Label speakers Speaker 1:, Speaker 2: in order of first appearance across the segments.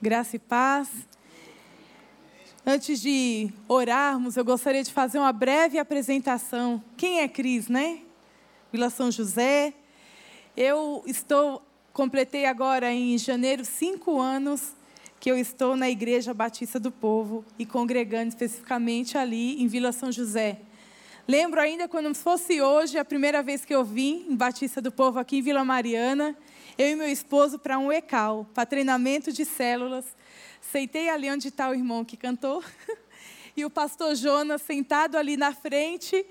Speaker 1: Graça e paz. Antes de orarmos, eu gostaria de fazer uma breve apresentação. Quem é Cris, né? Vila São José. Eu estou, completei agora em janeiro cinco anos que eu estou na Igreja Batista do Povo e congregando especificamente ali em Vila São José. Lembro ainda quando fosse hoje, a primeira vez que eu vim em Batista do Povo aqui em Vila Mariana, eu e meu esposo para um ECAL, para treinamento de células. Sentei ali onde está o irmão que cantou, e o pastor Jonas sentado ali na frente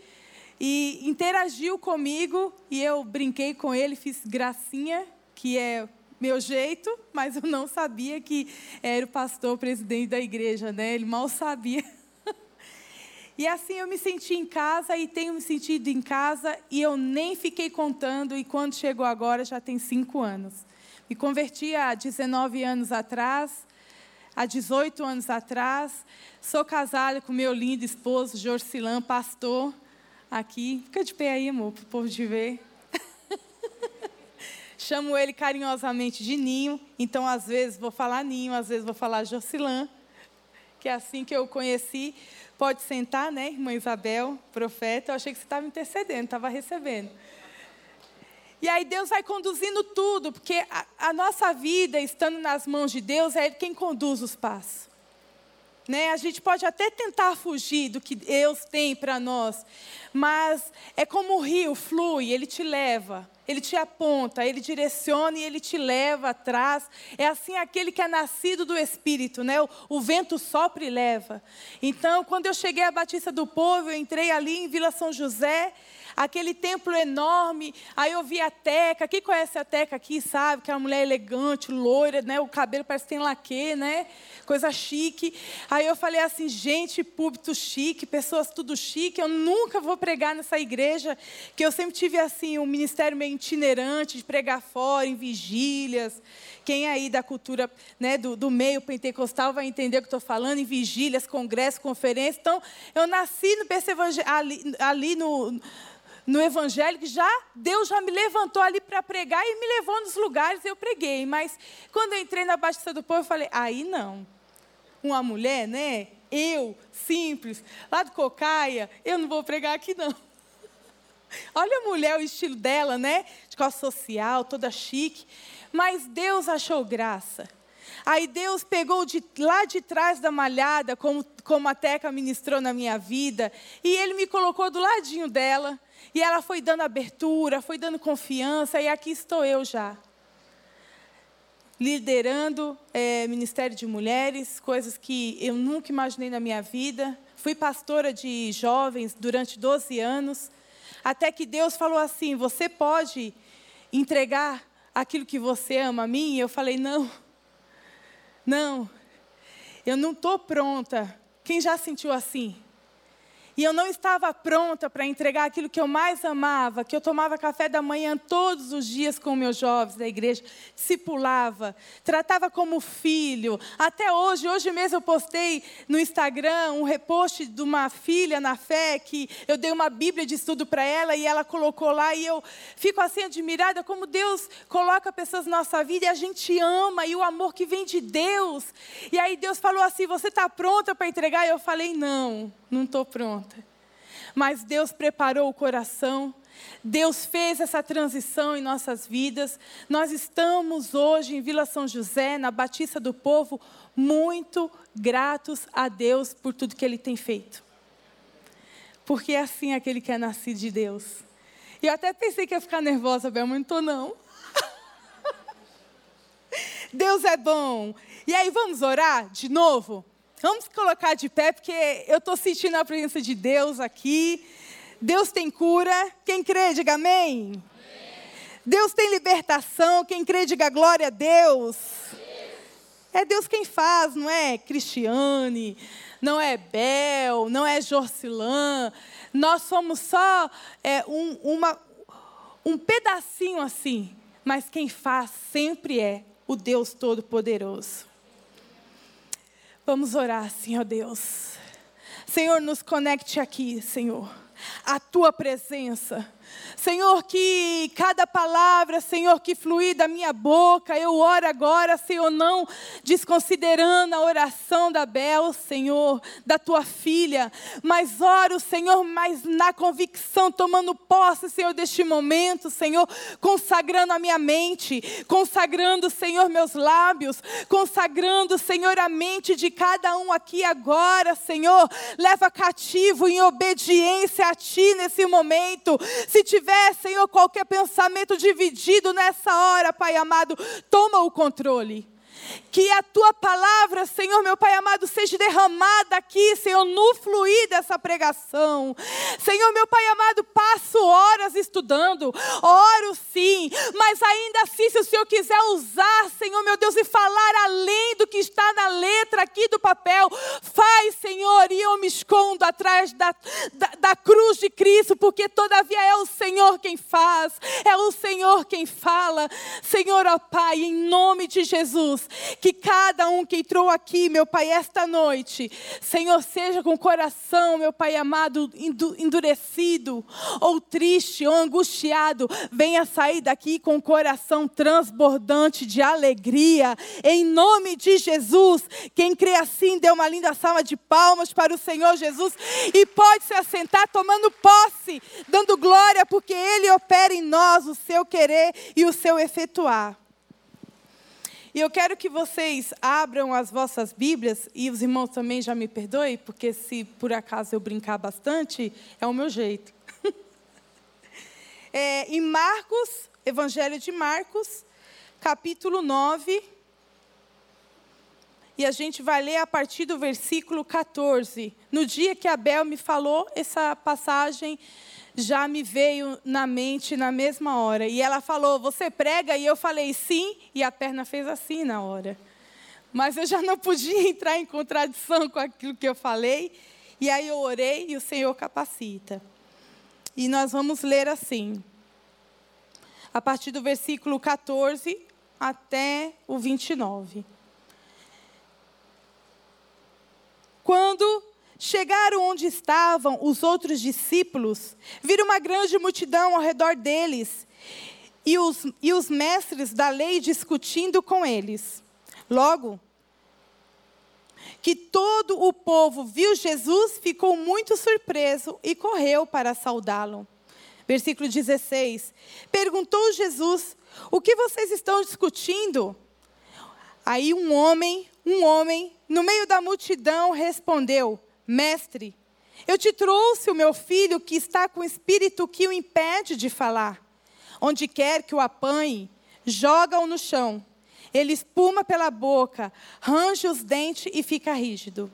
Speaker 1: e interagiu comigo, e eu brinquei com ele, fiz gracinha, que é meu jeito, mas eu não sabia que era o pastor presidente da igreja, né? Ele mal sabia. E assim eu me senti em casa e tenho me sentido em casa e eu nem fiquei contando. E quando chegou agora, já tem cinco anos. Me converti há 19 anos atrás, há 18 anos atrás. Sou casada com meu lindo esposo, Jorcilan, pastor, aqui. Fica de pé aí, amor, para o povo te ver. Chamo ele carinhosamente de Ninho, então às vezes vou falar Ninho, às vezes vou falar Jorcilan, que é assim que eu conheci. Pode sentar, né, irmã Isabel, profeta. Eu achei que você estava intercedendo, estava recebendo. E aí Deus vai conduzindo tudo, porque a, a, nossa vida, estando nas mãos de Deus, é Ele quem conduz os passos. Né? A gente pode até tentar fugir do que Deus tem para nós, mas é como o rio flui, ele te leva. Ele te aponta, ele direciona e ele te leva atrás. É assim aquele que é nascido do Espírito, né? O, o, vento sopra e leva. Então, quando eu cheguei à Batista do Povo, eu entrei ali em Vila São José, aquele templo enorme. Aí eu vi a Teca. Quem conhece a Teca aqui sabe que é uma mulher elegante, loira, né? O cabelo parece que tem laque, né? Coisa chique. Aí eu falei assim, gente, púlpito chique, pessoas tudo chique. Eu nunca vou pregar nessa igreja, que eu sempre tive assim um ministério meio itinerante, de pregar fora, em vigílias. Quem aí da cultura né, do, do meio pentecostal vai entender o que estou falando, em vigílias, congressos, conferências. Então, eu nasci no ali, ali no, no Evangelho, que já, Deus já me levantou ali para pregar e me levou nos lugares, eu preguei. Mas quando eu entrei na Batista do Povo, eu falei, aí não. Uma mulher, né? Eu, simples, lá do Cocaia, eu não vou pregar aqui não. Olha a mulher, o estilo dela, né? De calça social, toda chique. Mas Deus achou graça. Aí Deus pegou de, lá de trás da malhada, como, como a Teca ministrou na minha vida, e Ele me colocou do ladinho dela. E ela foi dando abertura, foi dando confiança, e aqui estou eu já. Liderando é, Ministério de Mulheres, coisas que eu nunca imaginei na minha vida. Fui pastora de jovens durante 12 anos. Até que Deus falou assim: Você pode entregar aquilo que você ama a mim? E eu falei: Não, não, eu não estou pronta. Quem já sentiu assim? E eu não estava pronta para entregar aquilo que eu mais amava, que eu tomava café da manhã todos os dias com meus jovens da igreja, discipulava, tratava como filho. Até hoje, hoje mesmo eu postei no Instagram um repost de uma filha na fé que eu dei uma Bíblia de estudo para ela e ela colocou lá e eu fico assim admirada como Deus coloca pessoas na nossa vida e a gente ama e o amor que vem de Deus. E aí Deus falou assim: "Você está pronta para entregar?" E eu falei: "Não, não estou pronta." Mas Deus preparou o coração, Deus fez essa transição em nossas vidas. Nós estamos hoje em Vila São José, na Batista do Povo, muito gratos a Deus por tudo que Ele tem feito. Porque é assim aquele que é nascido de Deus. E eu até pensei que ia ficar nervosa, Bel, mas não estou não. Deus é bom. E aí, vamos orar de novo? Vamos colocar de pé, porque eu estou sentindo a presença de Deus aqui. Deus tem cura. Quem crê, diga amém. amém. Deus tem libertação. Quem crê, diga glória a Deus. É Deus quem faz, não é Cristiane, não é Bel, não é Jorcilan. Nós somos só é, um, uma, um pedacinho assim, mas quem faz sempre é o Deus Todo-Poderoso. Vamos orar, Senhor Deus. Senhor, nos conecte aqui, Senhor. A tua presença Senhor, que cada palavra, Senhor, que fluir da minha boca, eu oro agora, Senhor, não desconsiderando a oração da Bel, Senhor, da tua filha, mas oro, Senhor, mas na convicção, tomando posse, Senhor, deste momento, Senhor, consagrando a minha mente, consagrando, Senhor, meus lábios, consagrando, Senhor, a mente de cada um aqui agora, Senhor, leva cativo em obediência a Ti nesse momento. Se tiver Senhor, qualquer pensamento dividido nessa hora, Pai amado, toma o controle. Que a tua palavra, Senhor, meu Pai amado, seja derramada aqui, Senhor, no fluir dessa pregação. Senhor, meu Pai amado, passo horas estudando, oro sim, mas ainda assim, se o Senhor quiser usar, Senhor, meu Deus, e falar além do que está na letra aqui do papel, faz, Senhor, e eu me escondo atrás da, da, da cruz de Cristo, porque todavia é o Senhor quem faz, é o Senhor quem fala. Senhor, ó Pai, em nome de Jesus, que cada um que entrou aqui, meu Pai, esta noite, Senhor, seja com o coração, meu Pai amado, endurecido, ou triste, ou angustiado, venha sair daqui com o coração transbordante de alegria, em nome de Jesus. Quem crê assim, dê uma linda salva de palmas para o Senhor Jesus e pode se assentar tomando posse, dando glória, porque Ele opera em nós o seu querer e o seu efetuar. E eu quero que vocês abram as vossas Bíblias, e os irmãos também já me perdoem, porque se por acaso eu brincar bastante, é o meu jeito. é, em Marcos, Evangelho de Marcos, capítulo 9. E a gente vai ler a partir do versículo 14. No dia que Abel me falou essa passagem, já me veio na mente na mesma hora. E ela falou: Você prega? E eu falei: Sim. E a perna fez assim na hora. Mas eu já não podia entrar em contradição com aquilo que eu falei. E aí eu orei e o Senhor capacita. E nós vamos ler assim, a partir do versículo 14 até o 29. Quando Chegaram onde estavam os outros discípulos, viram uma grande multidão ao redor deles e os, e os mestres da lei discutindo com eles. Logo, que todo o povo viu Jesus, ficou muito surpreso e correu para saudá-lo. Versículo 16. Perguntou Jesus: O que vocês estão discutindo? Aí um homem, um homem, no meio da multidão, respondeu: Mestre, eu te trouxe o meu filho que está com o espírito que o impede de falar. Onde quer que o apanhe, joga-o no chão. Ele espuma pela boca, range os dentes e fica rígido.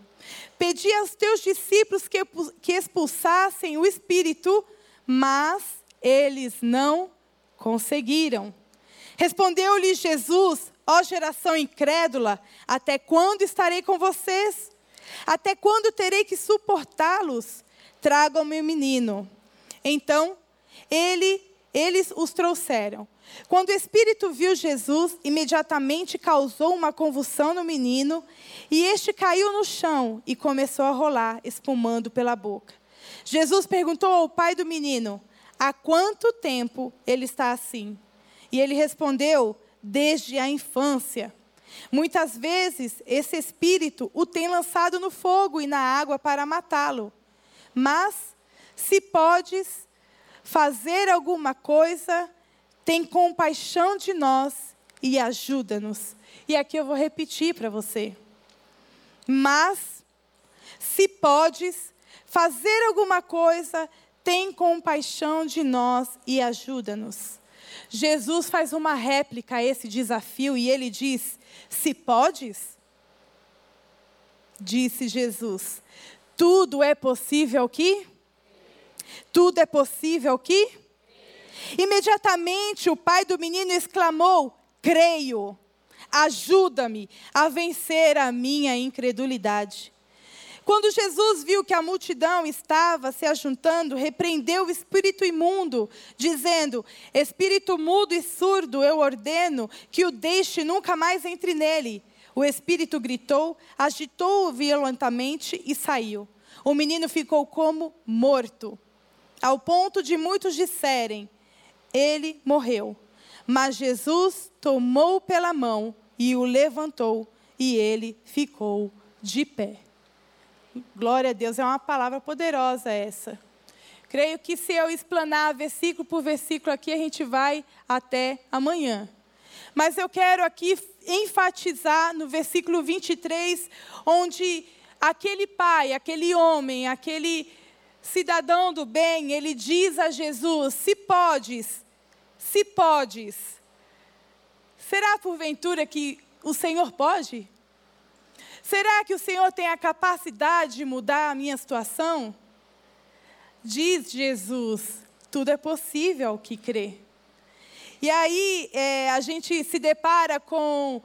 Speaker 1: Pedi aos teus discípulos que, que expulsassem o espírito, mas eles não conseguiram. Respondeu-lhe Jesus: Ó geração incrédula, até quando estarei com vocês? Até quando terei que suportá-los? Tragam-me o menino. Então, ele, eles os trouxeram. Quando o espírito viu Jesus, imediatamente causou uma convulsão no menino, e este caiu no chão e começou a rolar, espumando pela boca. Jesus perguntou ao pai do menino: Há quanto tempo ele está assim? E ele respondeu: Desde a infância. Muitas vezes, esse espírito o tem lançado no fogo e na água para matá-lo. Mas, se podes fazer alguma coisa, tem compaixão de nós e ajuda-nos. E aqui eu vou repetir para você. Mas, se podes fazer alguma coisa, tem compaixão de nós e ajuda-nos. Jesus faz uma réplica a esse desafio e ele diz: Se podes, disse Jesus, tudo é possível que? Tudo é possível que? Imediatamente o pai do menino exclamou: Creio, ajuda-me a vencer a minha incredulidade. Quando Jesus viu que a multidão estava se ajuntando, repreendeu o espírito imundo, dizendo: Espírito mudo e surdo, eu ordeno que o deixe nunca mais entre nele. O espírito gritou, agitou-o violentamente e saiu. O menino ficou como morto. ao ponto de muitos disserem: Ele morreu. Mas Jesus tomou pela mão e o levantou, e ele ficou de pé. Glória a Deus, é uma palavra poderosa essa. Creio que se eu explanar versículo por versículo aqui, a gente vai até amanhã. Mas eu quero aqui enfatizar no versículo 23, onde aquele pai, aquele homem, aquele cidadão do bem, ele diz a Jesus: Se podes, se podes, será porventura que o Senhor pode? Será que o Senhor tem a capacidade de mudar a minha situação? Diz Jesus: tudo é possível ao que crê. E aí é, a gente se depara com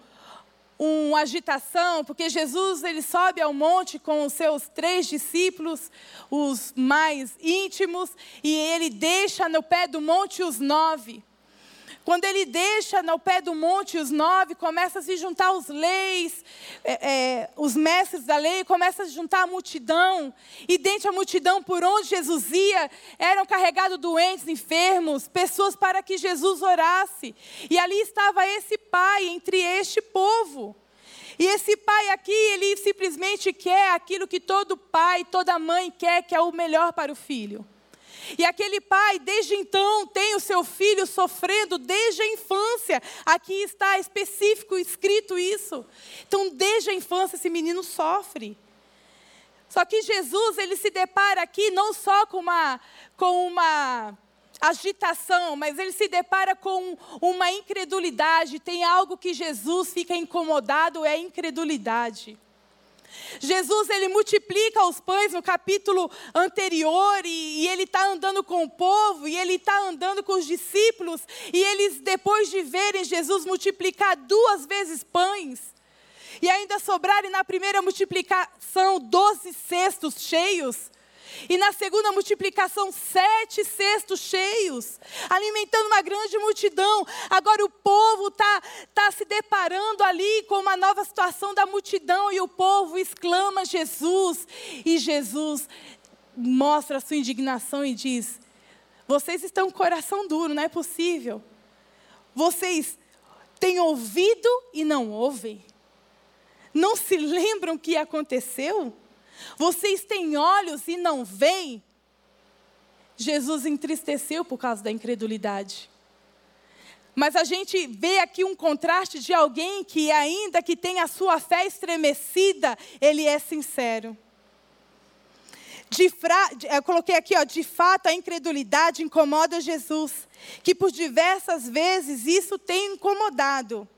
Speaker 1: uma agitação, porque Jesus ele sobe ao monte com os seus três discípulos, os mais íntimos, e ele deixa no pé do monte os nove. Quando ele deixa no pé do monte os nove, começa a se juntar os leis, é, é, os mestres da lei, começa a se juntar a multidão. E dentro da multidão, por onde Jesus ia, eram carregados doentes, enfermos, pessoas para que Jesus orasse. E ali estava esse pai entre este povo. E esse pai aqui, ele simplesmente quer aquilo que todo pai, toda mãe quer, que é o melhor para o filho. E aquele pai, desde então, tem o seu filho sofrendo desde a infância. Aqui está específico escrito isso. Então, desde a infância, esse menino sofre. Só que Jesus, ele se depara aqui não só com uma, com uma agitação, mas ele se depara com uma incredulidade. Tem algo que Jesus fica incomodado, é a incredulidade. Jesus ele multiplica os pães no capítulo anterior e, e ele está andando com o povo e ele está andando com os discípulos e eles depois de verem Jesus multiplicar duas vezes pães e ainda sobrarem na primeira multiplicação doze cestos cheios e na segunda multiplicação, sete cestos cheios, alimentando uma grande multidão. Agora o povo está tá se deparando ali com uma nova situação da multidão e o povo exclama Jesus. E Jesus mostra a sua indignação e diz: Vocês estão com o coração duro, não é possível. Vocês têm ouvido e não ouvem. Não se lembram o que aconteceu? Vocês têm olhos e não veem? Jesus entristeceu por causa da incredulidade. Mas a gente vê aqui um contraste de alguém que, ainda que tenha a sua fé estremecida, ele é sincero. Fra... Eu coloquei aqui, ó, de fato, a incredulidade incomoda Jesus, que por diversas vezes isso tem incomodado.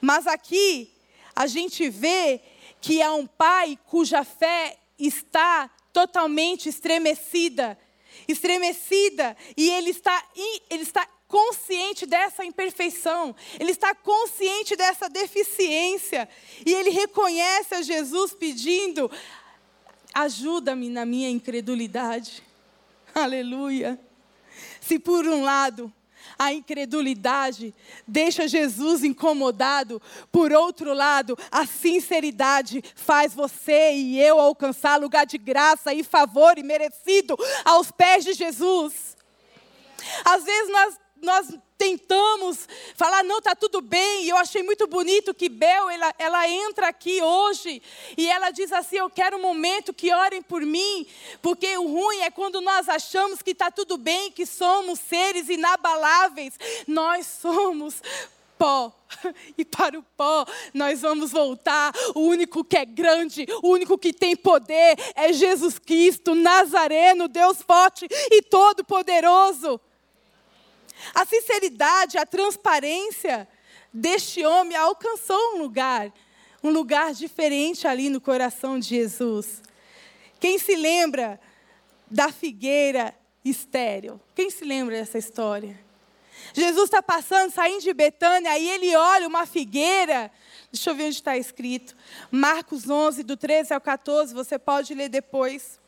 Speaker 1: Mas aqui a gente vê que é um pai cuja fé está totalmente estremecida, estremecida, e ele está, ele está consciente dessa imperfeição, ele está consciente dessa deficiência, e ele reconhece a Jesus pedindo: ajuda-me na minha incredulidade. Aleluia. Se por um lado a incredulidade deixa Jesus incomodado. Por outro lado, a sinceridade faz você e eu alcançar lugar de graça e favor e merecido aos pés de Jesus. Às vezes nós, nós tentamos falar, não, está tudo bem. E eu achei muito bonito que Bel, ela, ela entra aqui hoje e ela diz assim: Eu quero um momento que orem por mim, porque o ruim é quando nós achamos que está tudo bem, que somos seres inabaláveis. Nós somos pó. E para o pó nós vamos voltar. O único que é grande, o único que tem poder é Jesus Cristo, Nazareno, Deus forte e todo-poderoso. A sinceridade, a transparência deste homem alcançou um lugar, um lugar diferente ali no coração de Jesus. Quem se lembra da figueira estéril? Quem se lembra dessa história? Jesus está passando, saindo de Betânia, aí ele olha uma figueira. Deixa eu ver onde está escrito. Marcos 11, do 13 ao 14, você pode ler depois.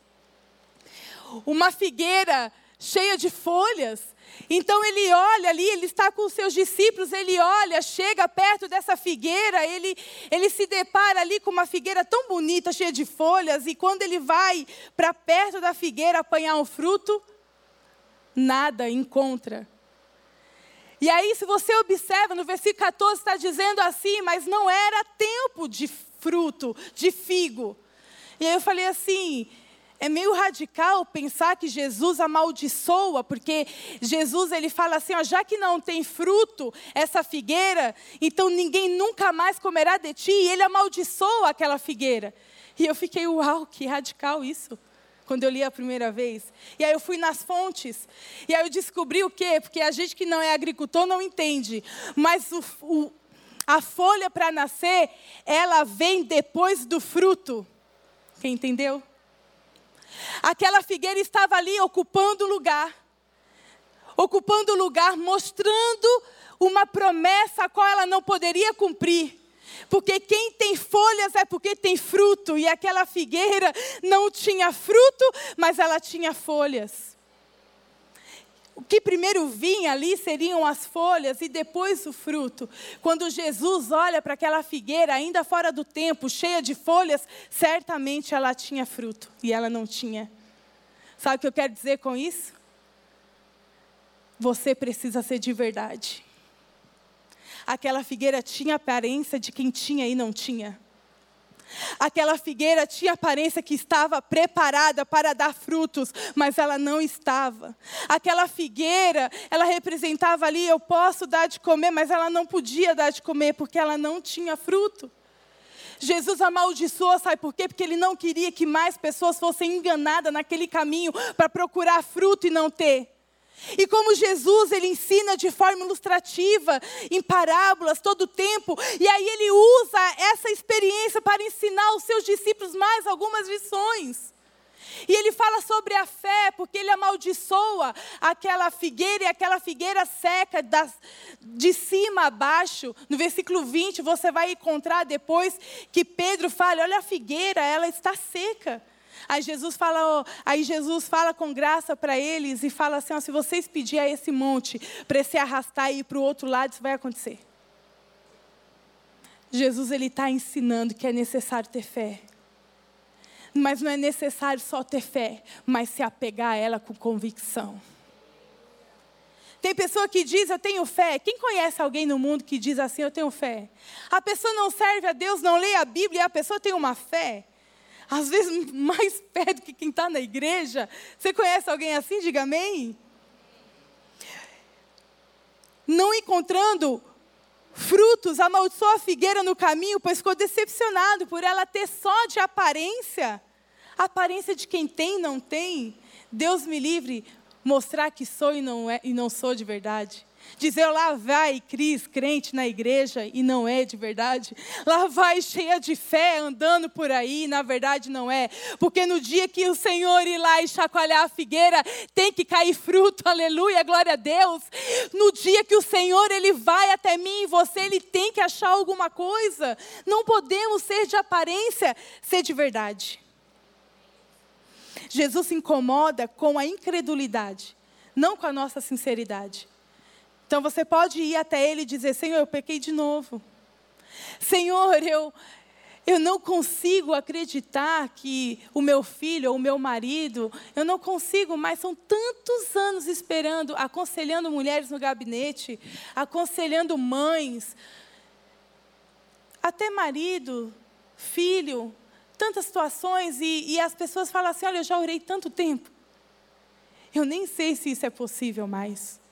Speaker 1: Uma figueira cheia de folhas. Então ele olha ali, ele está com os seus discípulos, ele olha, chega perto dessa figueira, ele, ele se depara ali com uma figueira tão bonita, cheia de folhas, e quando ele vai para perto da figueira apanhar um fruto, nada encontra. E aí, se você observa, no versículo 14 está dizendo assim, mas não era tempo de fruto, de figo. E aí eu falei assim, é meio radical pensar que Jesus amaldiçoa, porque Jesus ele fala assim, ó, já que não tem fruto essa figueira, então ninguém nunca mais comerá de ti, e ele amaldiçoa aquela figueira. E eu fiquei, uau, que radical isso. Quando eu li a primeira vez. E aí eu fui nas fontes. E aí eu descobri o quê? Porque a gente que não é agricultor não entende. Mas o, o, a folha para nascer, ela vem depois do fruto. Quem entendeu? Aquela figueira estava ali ocupando lugar. Ocupando lugar, mostrando uma promessa a qual ela não poderia cumprir. Porque quem tem folhas é porque tem fruto, e aquela figueira não tinha fruto, mas ela tinha folhas. O que primeiro vinha ali seriam as folhas e depois o fruto. Quando Jesus olha para aquela figueira, ainda fora do tempo, cheia de folhas, certamente ela tinha fruto e ela não tinha. Sabe o que eu quero dizer com isso? Você precisa ser de verdade. Aquela figueira tinha aparência de quem tinha e não tinha. Aquela figueira tinha aparência que estava preparada para dar frutos, mas ela não estava. Aquela figueira, ela representava ali, eu posso dar de comer, mas ela não podia dar de comer porque ela não tinha fruto. Jesus amaldiçoou, sabe por quê? Porque ele não queria que mais pessoas fossem enganadas naquele caminho para procurar fruto e não ter. E como Jesus, ele ensina de forma ilustrativa, em parábolas, todo o tempo, e aí ele usa essa experiência para ensinar os seus discípulos mais algumas lições. E ele fala sobre a fé, porque ele amaldiçoa aquela figueira e aquela figueira seca das, de cima a baixo. No versículo 20, você vai encontrar depois que Pedro fala: Olha a figueira, ela está seca. Aí Jesus fala, aí Jesus fala com graça para eles e fala assim: se vocês pedirem a esse monte para se arrastar e ir para o outro lado, isso vai acontecer. Jesus ele está ensinando que é necessário ter fé. Mas não é necessário só ter fé, mas se apegar a ela com convicção. Tem pessoa que diz, eu tenho fé. Quem conhece alguém no mundo que diz assim, eu tenho fé? A pessoa não serve a Deus, não lê a Bíblia, a pessoa tem uma fé às vezes mais perto que quem está na igreja. Você conhece alguém assim? Diga amém. Não encontrando frutos, amaldiçoou a figueira no caminho, pois ficou decepcionado por ela ter só de aparência. aparência de quem tem, não tem. Deus me livre mostrar que sou e não, é, e não sou de verdade. Dizer lá vai Cris, crente na igreja, e não é de verdade. Lá vai cheia de fé, andando por aí, e na verdade não é. Porque no dia que o Senhor ir lá e chacoalhar a figueira, tem que cair fruto, aleluia, glória a Deus. No dia que o Senhor ele vai até mim e você, ele tem que achar alguma coisa. Não podemos ser de aparência, ser de verdade. Jesus se incomoda com a incredulidade, não com a nossa sinceridade. Então você pode ir até ele e dizer: Senhor, eu pequei de novo. Senhor, eu, eu não consigo acreditar que o meu filho ou o meu marido, eu não consigo mais, são tantos anos esperando, aconselhando mulheres no gabinete, aconselhando mães, até marido, filho, tantas situações, e, e as pessoas falam assim: olha, eu já orei tanto tempo, eu nem sei se isso é possível mais.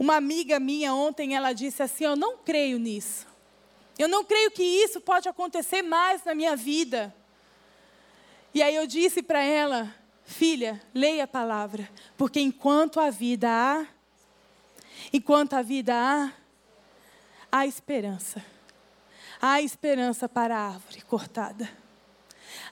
Speaker 1: Uma amiga minha ontem, ela disse assim: Eu não creio nisso. Eu não creio que isso pode acontecer mais na minha vida. E aí eu disse para ela: Filha, leia a palavra, porque enquanto a vida há, enquanto a vida há, há esperança. Há esperança para a árvore cortada.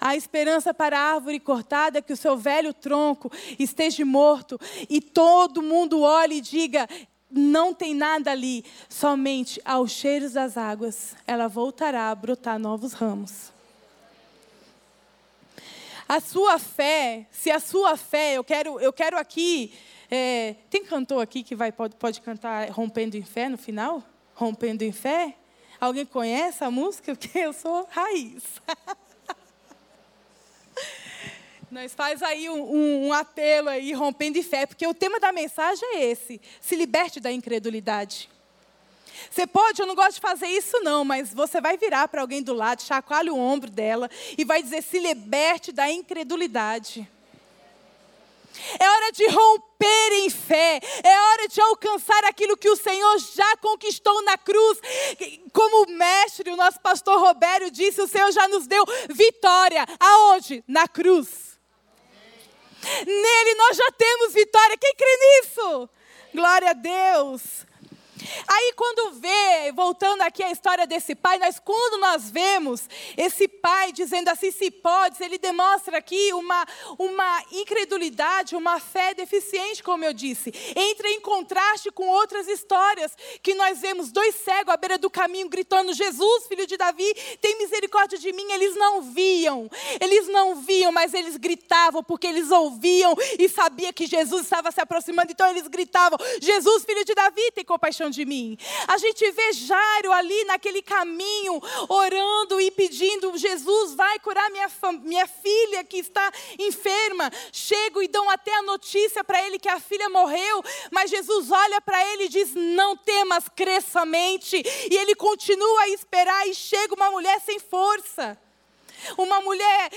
Speaker 1: Há esperança para a árvore cortada que o seu velho tronco esteja morto e todo mundo olhe e diga: não tem nada ali, somente aos cheiros das águas, ela voltará a brotar novos ramos. A sua fé, se a sua fé, eu quero, eu quero aqui, é, tem cantor aqui que vai, pode, pode cantar Rompendo em Fé no final? Rompendo em Fé? Alguém conhece a música? Porque eu sou raiz. Nós faz aí um, um, um, apelo aí, rompendo de fé, porque o tema da mensagem é esse: se liberte da incredulidade. Você pode, eu não gosto de fazer isso não, mas você vai virar para alguém do lado, chacoalha o ombro dela e vai dizer: se liberte da incredulidade. É hora de romper em fé. É hora de alcançar aquilo que o Senhor já conquistou na cruz. Como o mestre, o nosso pastor Robério disse, o Senhor já nos deu vitória. Aonde? Na cruz. Nele nós já temos vitória. Quem crê nisso? Glória a Deus. Aí quando vê, voltando aqui à história desse pai, nós quando nós vemos esse pai dizendo assim, se pode, ele demonstra aqui uma, uma incredulidade, uma fé deficiente, como eu disse. Entra em contraste com outras histórias que nós vemos dois cegos à beira do caminho gritando, Jesus, filho de Davi, tem misericórdia de mim. Eles não viam, eles não viam, mas eles gritavam porque eles ouviam e sabia que Jesus estava se aproximando, então eles gritavam, Jesus, filho de Davi, tem compaixão de mim. A gente vê Jairo ali naquele caminho, orando e pedindo: Jesus, vai curar minha, minha filha que está enferma. Chego e dão até a notícia para ele que a filha morreu, mas Jesus olha para ele e diz: Não temas, crê somente. E ele continua a esperar e chega uma mulher sem força. Uma mulher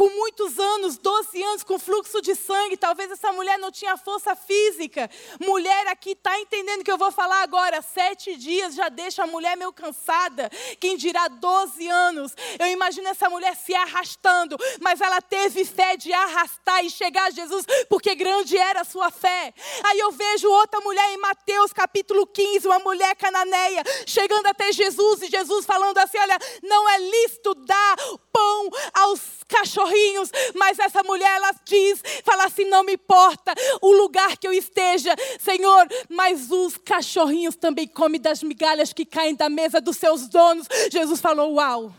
Speaker 1: com muitos anos, 12 anos, com fluxo de sangue. Talvez essa mulher não tinha força física. Mulher aqui está entendendo que eu vou falar agora. Sete dias já deixa a mulher meio cansada. Quem dirá 12 anos? Eu imagino essa mulher se arrastando, mas ela teve fé de arrastar e chegar a Jesus, porque grande era a sua fé. Aí eu vejo outra mulher em Mateus capítulo 15, uma mulher cananeia, chegando até Jesus e Jesus falando assim: Olha, não é lícito dar pão aos cachorrinhos, mas essa mulher ela diz, fala assim: não me importa o lugar que eu esteja, Senhor, mas os cachorrinhos também comem das migalhas que caem da mesa dos seus donos. Jesus falou: Uau!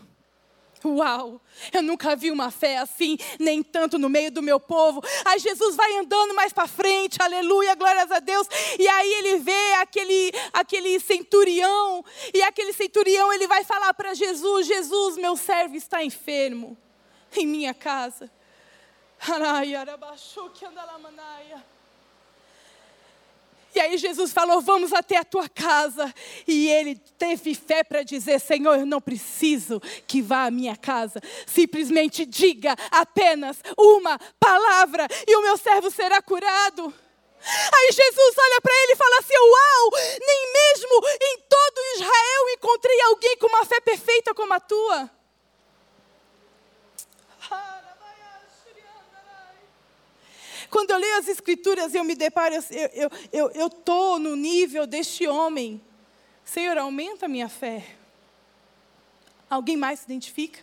Speaker 1: Uau, eu nunca vi uma fé assim, nem tanto no meio do meu povo. Aí Jesus vai andando mais para frente, aleluia, glórias a Deus. E aí ele vê aquele, aquele centurião, e aquele centurião ele vai falar para Jesus: Jesus, meu servo está enfermo em minha casa. E aí Jesus falou: Vamos até a tua casa. E ele teve fé para dizer: Senhor, eu não preciso que vá à minha casa. Simplesmente diga apenas uma palavra e o meu servo será curado. Aí Jesus olha para ele e fala assim: Uau, nem mesmo em todo Israel encontrei alguém com uma fé perfeita como a tua. Quando eu leio as escrituras, eu me deparo, eu estou eu, eu, eu tô no nível deste homem. Senhor, aumenta a minha fé. Alguém mais se identifica?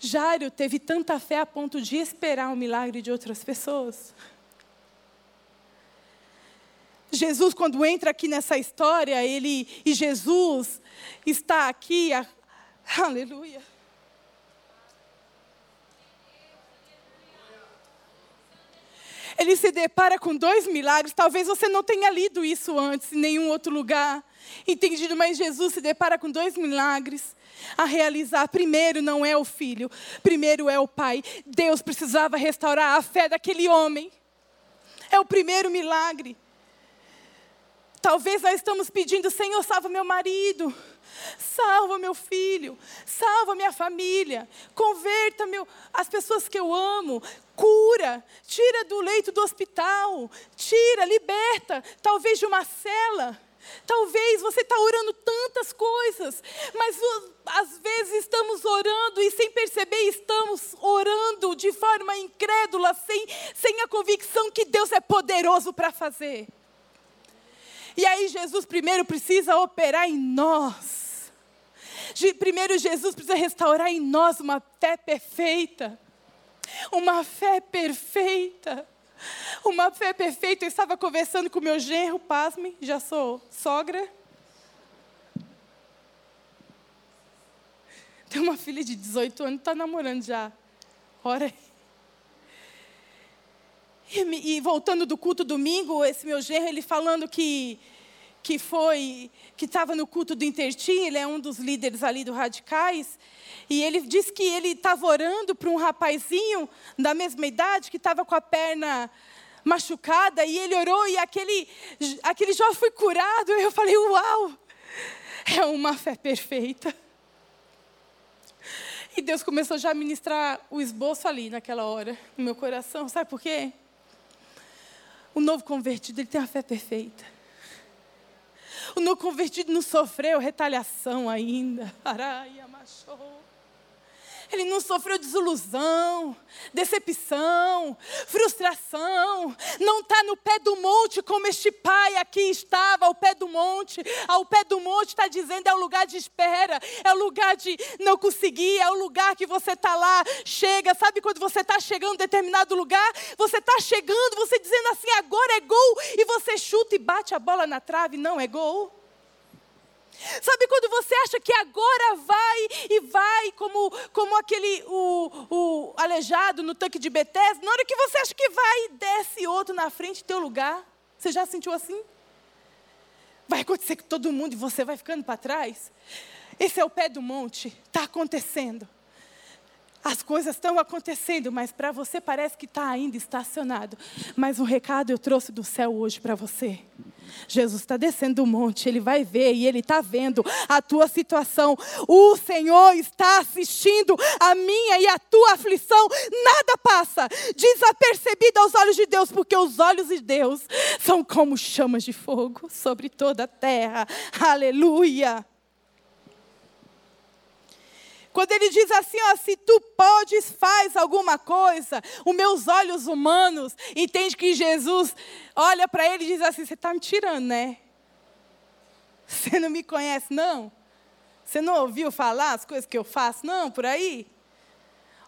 Speaker 1: Jário teve tanta fé a ponto de esperar o milagre de outras pessoas. Jesus, quando entra aqui nessa história, ele e Jesus está aqui, a, aleluia. Ele se depara com dois milagres. Talvez você não tenha lido isso antes em nenhum outro lugar. Entendido, mas Jesus se depara com dois milagres a realizar. Primeiro não é o filho, primeiro é o pai. Deus precisava restaurar a fé daquele homem. É o primeiro milagre. Talvez nós estamos pedindo, Senhor, salva meu marido. Salva meu filho, salva minha família, converta meu, as pessoas que eu amo, cura, tira do leito do hospital, tira, liberta, talvez de uma cela. Talvez você está orando tantas coisas, mas às vezes estamos orando e sem perceber estamos orando de forma incrédula, sem, sem a convicção que Deus é poderoso para fazer. E aí Jesus primeiro precisa operar em nós Primeiro, Jesus precisa restaurar em nós uma fé perfeita. Uma fé perfeita. Uma fé perfeita. Eu estava conversando com meu genro, pasme, já sou sogra. Tem uma filha de 18 anos, está namorando já. Ora aí. E, e, voltando do culto domingo, esse meu genro, ele falando que que foi, que estava no culto do Intertim, ele é um dos líderes ali do Radicais, e ele disse que ele estava orando para um rapazinho da mesma idade, que estava com a perna machucada, e ele orou, e aquele, aquele jovem foi curado, e eu falei, uau, é uma fé perfeita. E Deus começou já a ministrar o esboço ali naquela hora, no meu coração. Sabe por quê? O novo convertido, ele tem a fé perfeita. O novo convertido não sofreu retaliação ainda. Araia, machou. Ele não sofreu desilusão, decepção, frustração. Não está no pé do monte como este pai aqui estava, ao pé do monte. Ao pé do monte está dizendo é o lugar de espera, é o lugar de não conseguir, é o lugar que você está lá, chega. Sabe quando você está chegando em determinado lugar? Você está chegando, você dizendo assim, agora é gol, e você chuta e bate a bola na trave, não é gol. Sabe quando você acha que agora vai e vai, como, como aquele o, o aleijado no tanque de Bethesda, na hora que você acha que vai, desce outro na frente teu lugar. Você já sentiu assim? Vai acontecer com todo mundo e você vai ficando para trás? Esse é o pé do monte, está acontecendo. As coisas estão acontecendo, mas para você parece que está ainda estacionado. Mas um recado eu trouxe do céu hoje para você. Jesus está descendo do monte, ele vai ver e ele está vendo a tua situação. O Senhor está assistindo a minha e a tua aflição. Nada passa desapercebido aos olhos de Deus, porque os olhos de Deus são como chamas de fogo sobre toda a terra. Aleluia. Quando ele diz assim, ó, se tu podes, faz alguma coisa, os meus olhos humanos entende que Jesus olha para ele e diz assim, você está me tirando, né? Você não me conhece, não? Você não ouviu falar as coisas que eu faço, não, por aí?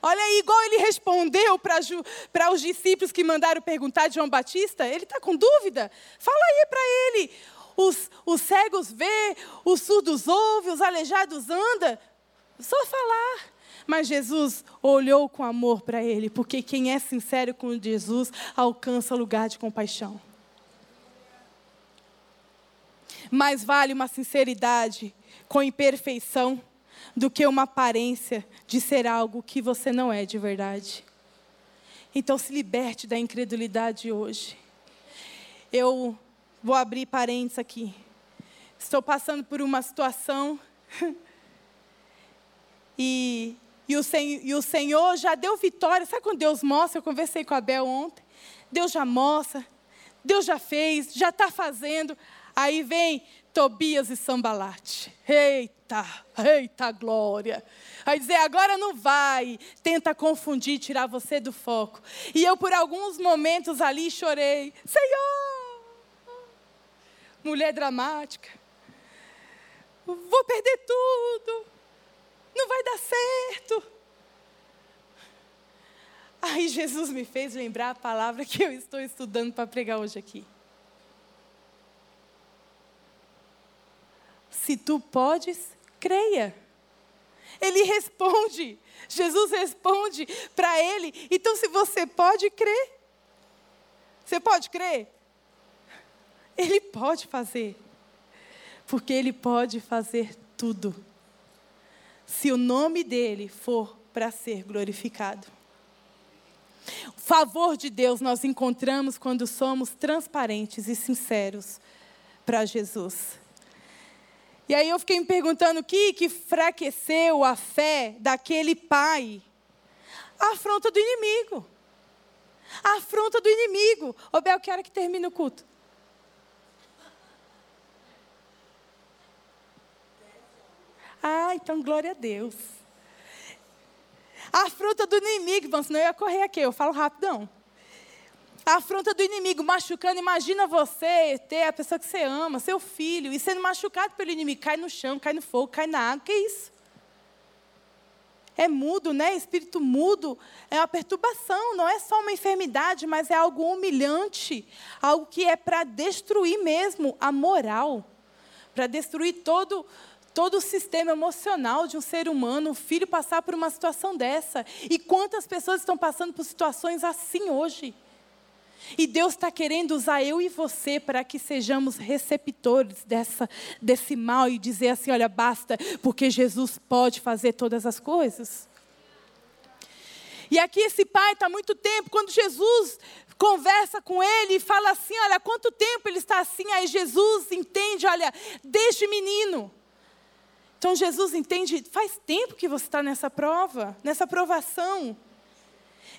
Speaker 1: Olha aí, igual ele respondeu para os discípulos que mandaram perguntar de João Batista, ele está com dúvida? Fala aí para ele. Os, os cegos vê, os surdos ouvem, os aleijados andam. Só falar. Mas Jesus olhou com amor para ele, porque quem é sincero com Jesus alcança lugar de compaixão. Mais vale uma sinceridade com imperfeição do que uma aparência de ser algo que você não é de verdade. Então se liberte da incredulidade hoje. Eu vou abrir parênteses aqui. Estou passando por uma situação E, e, o, e o Senhor já deu vitória. Sabe quando Deus mostra? Eu conversei com a ontem. Deus já mostra. Deus já fez, já está fazendo. Aí vem Tobias e Sambalate. Eita, eita glória. Aí dizer, agora não vai. Tenta confundir, tirar você do foco. E eu, por alguns momentos ali, chorei. Senhor! Mulher dramática. Vou perder tudo não vai dar certo. Aí Jesus me fez lembrar a palavra que eu estou estudando para pregar hoje aqui. Se tu podes, creia. Ele responde, Jesus responde para ele. Então, se você pode crer, você pode crer? Ele pode fazer, porque ele pode fazer tudo se o nome dele for para ser glorificado. O favor de Deus nós encontramos quando somos transparentes e sinceros para Jesus. E aí eu fiquei me perguntando o que, que enfraqueceu a fé daquele pai? A afronta do inimigo. A afronta do inimigo. Ô Bel, que hora que termina o culto? Ah, então glória a Deus. A afronta do inimigo, irmão, senão eu ia correr aqui, eu falo rapidão. A afronta do inimigo machucando, imagina você ter a pessoa que você ama, seu filho, e sendo machucado pelo inimigo, cai no chão, cai no fogo, cai na água, que isso? É mudo, né? Espírito mudo é uma perturbação, não é só uma enfermidade, mas é algo humilhante, algo que é para destruir mesmo a moral, para destruir todo todo o sistema emocional de um ser humano, um filho passar por uma situação dessa. E quantas pessoas estão passando por situações assim hoje? E Deus está querendo usar eu e você para que sejamos receptores dessa, desse mal e dizer assim: olha, basta, porque Jesus pode fazer todas as coisas. E aqui esse pai está muito tempo, quando Jesus conversa com ele e fala assim: olha, quanto tempo ele está assim? Aí Jesus entende: olha, desde menino. Então Jesus entende, faz tempo que você está nessa prova, nessa provação.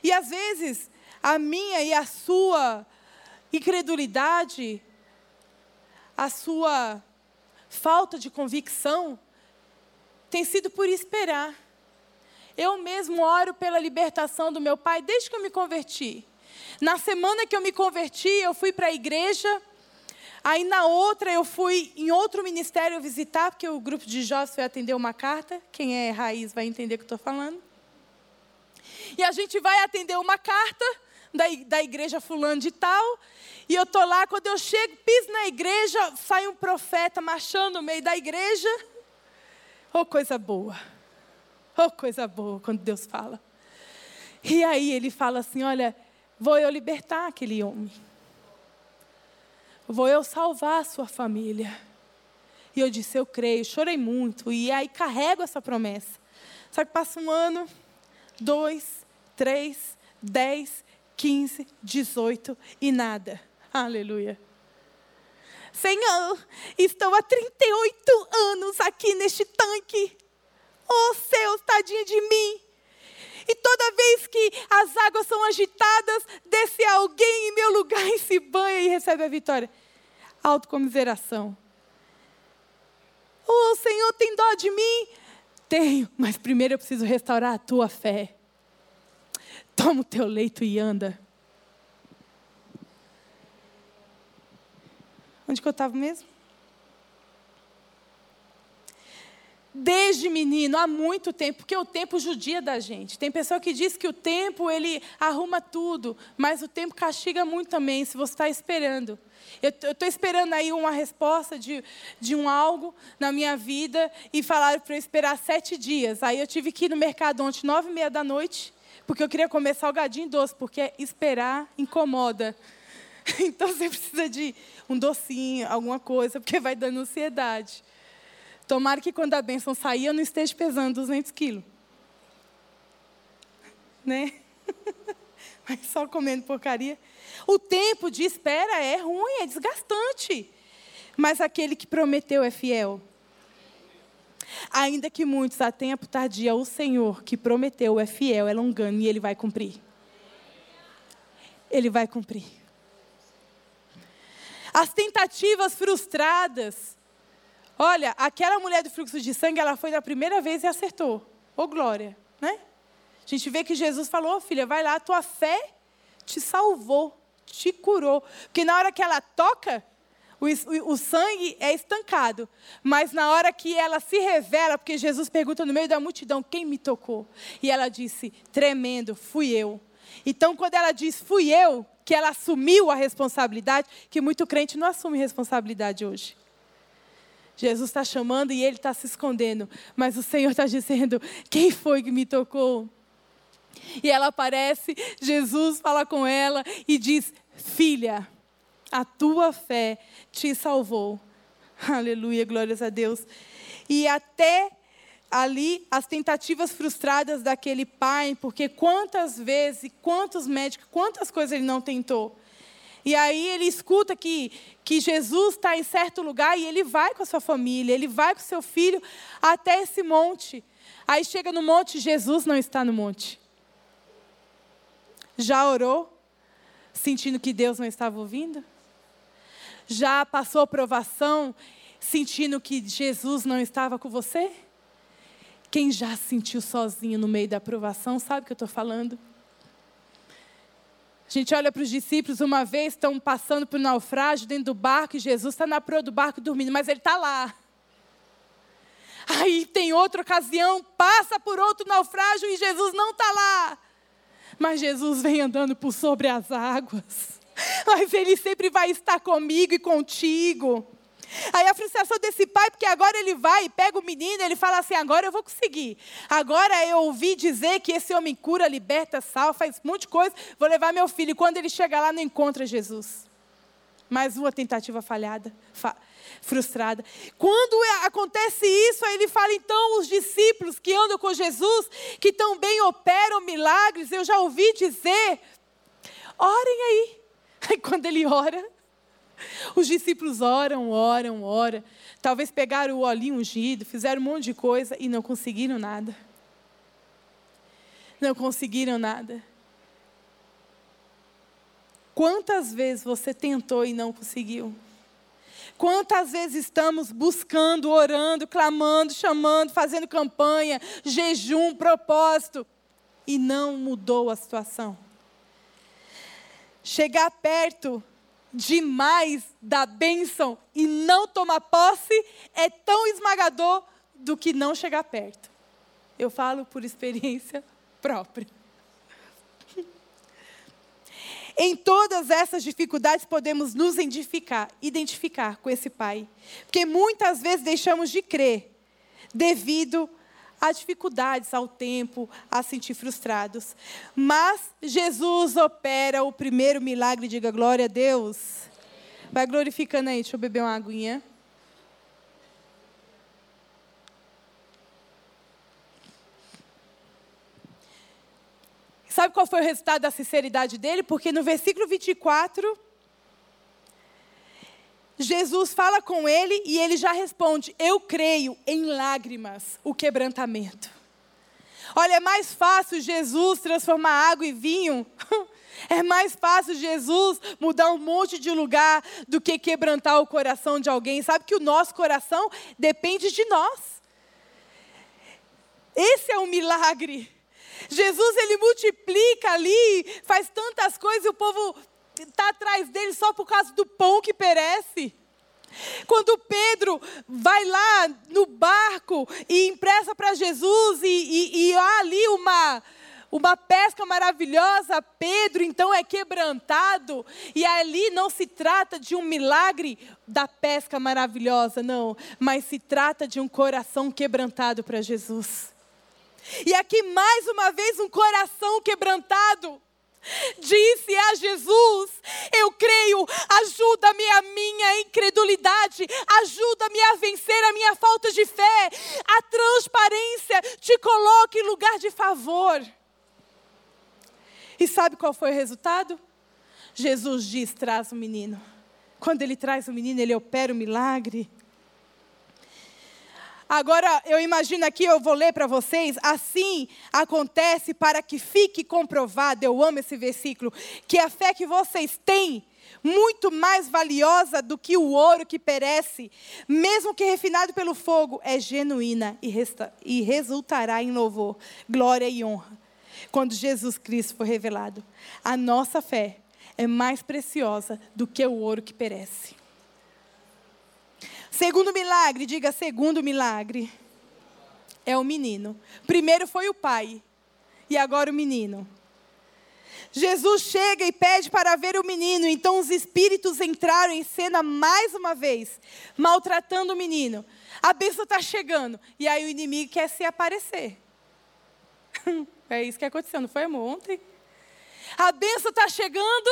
Speaker 1: E às vezes, a minha e a sua incredulidade, a sua falta de convicção, tem sido por esperar. Eu mesmo oro pela libertação do meu pai desde que eu me converti. Na semana que eu me converti, eu fui para a igreja Aí na outra eu fui em outro ministério visitar, porque o grupo de jovens foi atender uma carta. Quem é raiz vai entender o que estou falando. E a gente vai atender uma carta da, da igreja fulano de tal. E eu estou lá, quando eu chego, piso na igreja, sai um profeta marchando no meio da igreja. Oh, coisa boa. Oh, coisa boa quando Deus fala. E aí ele fala assim: Olha, vou eu libertar aquele homem vou eu salvar a sua família. E eu disse, eu creio, chorei muito. E aí carrego essa promessa. Só que passa um ano, dois, três, dez, quinze, dezoito e nada. Aleluia. Senhor, estou há 38 anos aqui neste tanque. Oh, céus, tadinha de mim. E toda vez que as águas são agitadas, desce alguém em meu lugar e se banha e recebe a vitória. Autocomiseração. Oh, Senhor, tem dó de mim? Tenho, mas primeiro eu preciso restaurar a tua fé. Toma o teu leito e anda. Onde que eu estava mesmo? Desde menino, há muito tempo, porque o tempo judia da gente. Tem pessoa que diz que o tempo ele arruma tudo, mas o tempo castiga muito também, se você está esperando. Eu estou esperando aí uma resposta de, de um algo na minha vida e falaram para eu esperar sete dias. Aí eu tive que ir no mercado ontem, nove e meia da noite, porque eu queria comer salgadinho doce, porque esperar incomoda. Então você precisa de um docinho, alguma coisa, porque vai dando ansiedade. Tomara que quando a bênção sair, eu não esteja pesando 200 quilos. Né? Mas só comendo porcaria. O tempo de espera é ruim, é desgastante. Mas aquele que prometeu é fiel. Ainda que muitos a tenham por tardia, o Senhor que prometeu é fiel, é longano e ele vai cumprir. Ele vai cumprir. As tentativas frustradas, Olha, aquela mulher do fluxo de sangue, ela foi da primeira vez e acertou. Ô oh, glória, né? A gente vê que Jesus falou, oh, filha, vai lá, tua fé te salvou, te curou. Porque na hora que ela toca, o, o, o, sangue é estancado. Mas na hora que ela se revela, porque Jesus pergunta no meio da multidão: quem me tocou? E ela disse: tremendo, fui eu. Então, quando ela diz fui eu, que ela assumiu a responsabilidade, que muito crente não assume responsabilidade hoje. Jesus está chamando e ele está se escondendo. Mas o Senhor está dizendo: Quem foi que me tocou? E ela aparece, Jesus fala com ela e diz: Filha, a tua fé te salvou. Aleluia, glórias a Deus. E até ali as tentativas frustradas daquele pai, porque quantas vezes, quantos médicos, quantas coisas ele não tentou. E aí ele escuta que, que Jesus está em certo lugar e ele vai com a sua família, ele vai com seu filho até esse monte. Aí chega no monte, Jesus não está no monte. Já orou? Sentindo que Deus não estava ouvindo? Já passou provação, sentindo que Jesus não estava com você? Quem já se sentiu sozinho no meio da provação, sabe o que eu estou falando? A gente olha para os discípulos, uma vez estão passando por um naufrágio dentro do barco e Jesus está na proa do barco dormindo, mas ele está lá. Aí tem outra ocasião, passa por outro naufrágio e Jesus não está lá. Mas Jesus vem andando por sobre as águas. Mas Ele sempre vai estar comigo e contigo. Aí a frustração desse pai, porque agora ele vai e pega o menino, ele fala assim: agora eu vou conseguir. Agora eu ouvi dizer que esse homem cura, liberta, salva, faz um monte de coisa, vou levar meu filho. E quando ele chega lá, não encontra Jesus. Mais uma tentativa falhada, fa frustrada. Quando é, acontece isso, aí ele fala: então, os discípulos que andam com Jesus, que também operam milagres, eu já ouvi dizer, orem aí. Aí quando ele ora, os discípulos oram, oram, oram. Talvez pegaram o olhinho ungido, fizeram um monte de coisa e não conseguiram nada. Não conseguiram nada. Quantas vezes você tentou e não conseguiu? Quantas vezes estamos buscando, orando, clamando, chamando, fazendo campanha, jejum, propósito, e não mudou a situação? Chegar perto demais da bênção e não tomar posse é tão esmagador do que não chegar perto. Eu falo por experiência própria. Em todas essas dificuldades podemos nos identificar, identificar com esse pai, porque muitas vezes deixamos de crer devido a dificuldades, ao tempo, a sentir frustrados. Mas Jesus opera o primeiro milagre, diga glória a Deus. Vai glorificando aí, deixa eu beber uma aguinha. Sabe qual foi o resultado da sinceridade dele? Porque no versículo 24, Jesus fala com ele e ele já responde: Eu creio em lágrimas o quebrantamento. Olha, é mais fácil Jesus transformar água em vinho. É mais fácil Jesus mudar um monte de lugar do que quebrantar o coração de alguém. Sabe que o nosso coração depende de nós. Esse é um milagre. Jesus ele multiplica ali, faz tantas coisas e o povo está atrás dele só por causa do pão que perece. Quando Pedro vai lá no barco e empresta para Jesus e, e, e há ali uma, uma pesca maravilhosa, Pedro então é quebrantado, e ali não se trata de um milagre da pesca maravilhosa, não, mas se trata de um coração quebrantado para Jesus. E aqui mais uma vez um coração quebrantado disse a Jesus: Eu creio, ajuda-me a minha incredulidade, ajuda-me a vencer a minha falta de fé. A transparência te coloca em lugar de favor. E sabe qual foi o resultado? Jesus diz: traz o menino. Quando ele traz o menino, ele opera o milagre. Agora, eu imagino aqui, eu vou ler para vocês. Assim acontece para que fique comprovado, eu amo esse versículo, que a fé que vocês têm, muito mais valiosa do que o ouro que perece, mesmo que refinado pelo fogo, é genuína e, resta, e resultará em louvor, glória e honra. Quando Jesus Cristo for revelado, a nossa fé é mais preciosa do que o ouro que perece. Segundo milagre, diga segundo milagre. É o menino. Primeiro foi o pai, e agora o menino. Jesus chega e pede para ver o menino, então os espíritos entraram em cena mais uma vez, maltratando o menino. A bênção está chegando, e aí o inimigo quer se aparecer. É isso que aconteceu, não foi, amor? Ontem? A bênção está chegando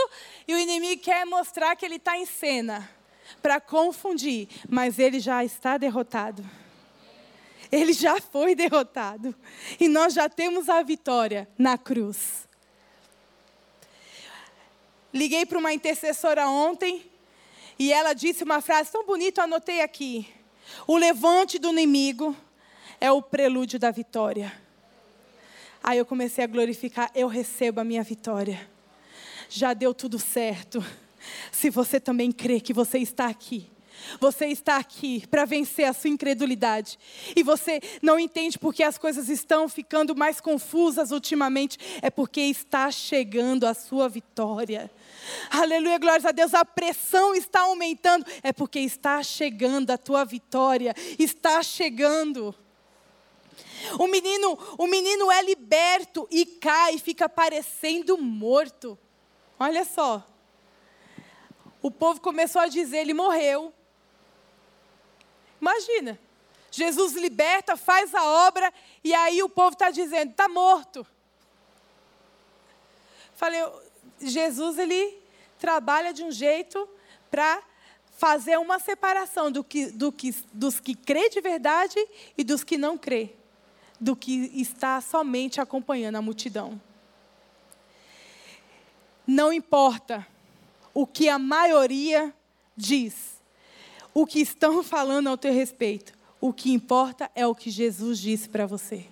Speaker 1: e o inimigo quer mostrar que ele está em cena para confundir, mas ele já está derrotado. Ele já foi derrotado. E nós já temos a vitória na cruz. Liguei para uma intercessora ontem e ela disse uma frase tão bonita, eu anotei aqui. O levante do inimigo é o prelúdio da vitória. Aí eu comecei a glorificar, eu recebo a minha vitória. Já deu tudo certo. Se você também crê que você está aqui, você está aqui para vencer a sua incredulidade. E você não entende porque as coisas estão ficando mais confusas ultimamente. É porque está chegando a sua vitória. Aleluia, glórias a Deus. A pressão está aumentando. É porque está chegando a tua vitória. Está chegando. O menino, o menino é liberto e cai, fica parecendo morto. Olha só o povo começou a dizer: ele morreu. Imagina. Jesus liberta, faz a obra e aí o povo está dizendo: está morto. Falei, Jesus ele trabalha de um jeito para fazer uma separação do que, do que, dos que crê de verdade e dos que não crê, do que está somente acompanhando a multidão. Não importa o que a maioria diz, o que estão falando ao teu respeito, o que importa é o que Jesus disse para você.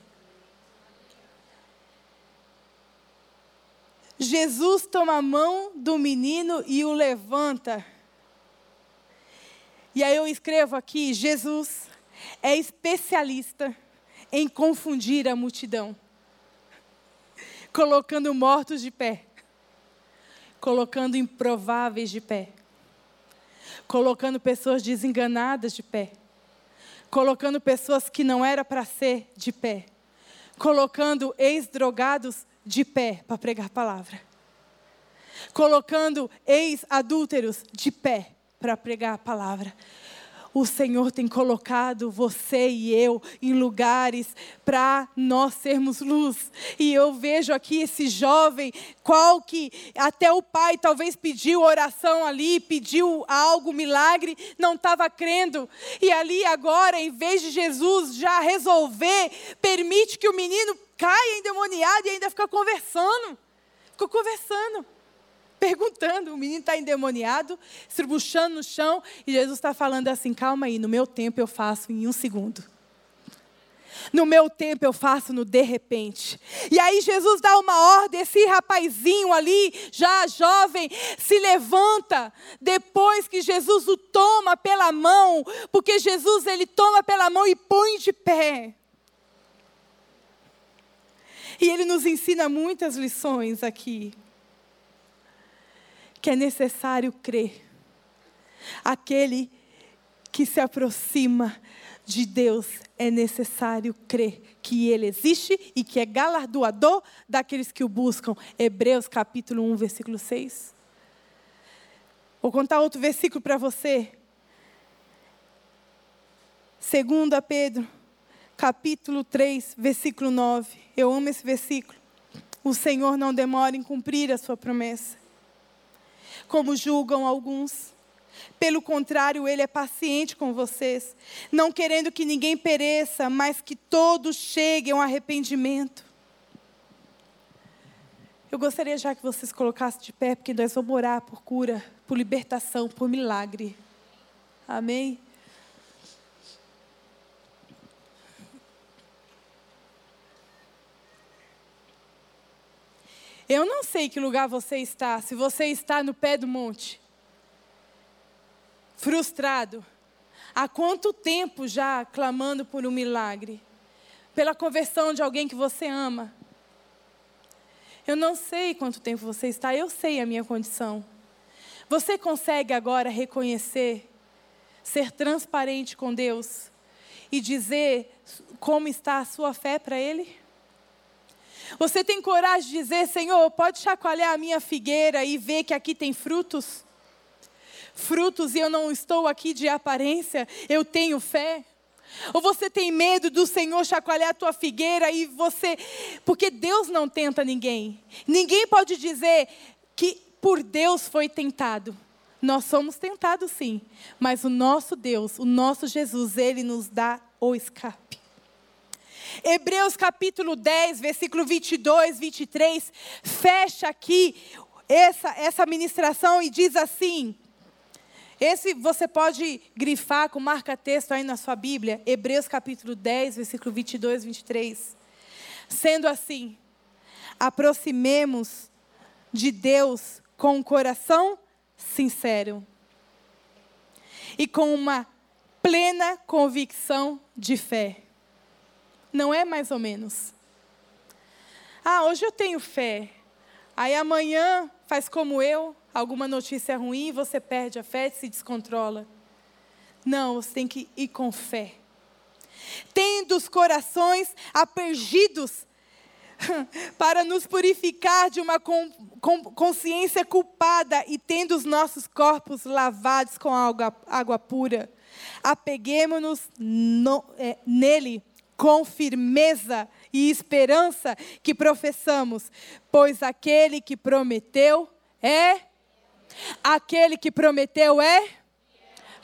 Speaker 1: Jesus toma a mão do menino e o levanta. E aí eu escrevo aqui: Jesus é especialista em confundir a multidão, colocando mortos de pé, colocando improváveis de pé, colocando pessoas desenganadas de pé, colocando pessoas que não era para ser de pé, colocando ex-drogados de pé para pregar a palavra. Colocando ex-adúlteros de pé para pregar a palavra. O Senhor tem colocado você e eu em lugares para nós sermos luz. E eu vejo aqui esse jovem, qual que até o pai talvez pediu oração ali, pediu algo, milagre, não estava crendo. E ali agora, em vez de Jesus já resolver, permite que o menino caia endemoniado e ainda fica conversando. Ficou conversando, perguntando. O menino está endemoniado, se estribuchando no chão, e Jesus está falando assim: calma aí, no meu tempo eu faço em um segundo. No meu tempo eu faço no de repente. E aí Jesus dá uma ordem, esse rapazinho ali, já jovem, se levanta depois que Jesus o toma pela mão, porque Jesus ele toma pela mão e põe de pé. E ele nos ensina muitas lições aqui. Que é necessário crer. Aquele que se aproxima de Deus é necessário crer que Ele existe e que é galardoador daqueles que o buscam. Hebreus capítulo 1, versículo 6. Vou contar outro versículo para você. Segundo a Pedro capítulo 3, versículo 9. Eu amo esse versículo. O Senhor não demora em cumprir a sua promessa, como julgam alguns. Pelo contrário, Ele é paciente com vocês, não querendo que ninguém pereça, mas que todos cheguem ao arrependimento. Eu gostaria já que vocês colocassem de pé, porque nós vamos orar por cura, por libertação, por milagre. Amém? Eu não sei que lugar você está, se você está no pé do monte, frustrado, há quanto tempo já clamando por um milagre, pela conversão de alguém que você ama. Eu não sei quanto tempo você está, eu sei a minha condição. Você consegue agora reconhecer, ser transparente com Deus e dizer como está a sua fé para Ele? Você tem coragem de dizer, Senhor, pode chacoalhar a minha figueira e ver que aqui tem frutos? Frutos e eu não estou aqui de aparência, eu tenho fé. Ou você tem medo do Senhor chacoalhar a tua figueira e você. Porque Deus não tenta ninguém. Ninguém pode dizer que por Deus foi tentado. Nós somos tentados sim, mas o nosso Deus, o nosso Jesus, ele nos dá o escape. Hebreus capítulo 10, versículo 22, 23, fecha aqui essa, essa ministração e diz assim. Esse você pode grifar com marca-texto aí na sua Bíblia, Hebreus capítulo 10, versículo 22, 23. Sendo assim, aproximemos de Deus com um coração sincero e com uma plena convicção de fé não é mais ou menos. Ah, hoje eu tenho fé. Aí amanhã faz como eu, alguma notícia ruim, você perde a fé e se descontrola. Não, você tem que ir com fé. Tendo os corações apergidos para nos purificar de uma consciência culpada e tendo os nossos corpos lavados com água, água pura. apeguemos-nos é, nele com firmeza e esperança que professamos, pois aquele que prometeu é. Aquele que prometeu é.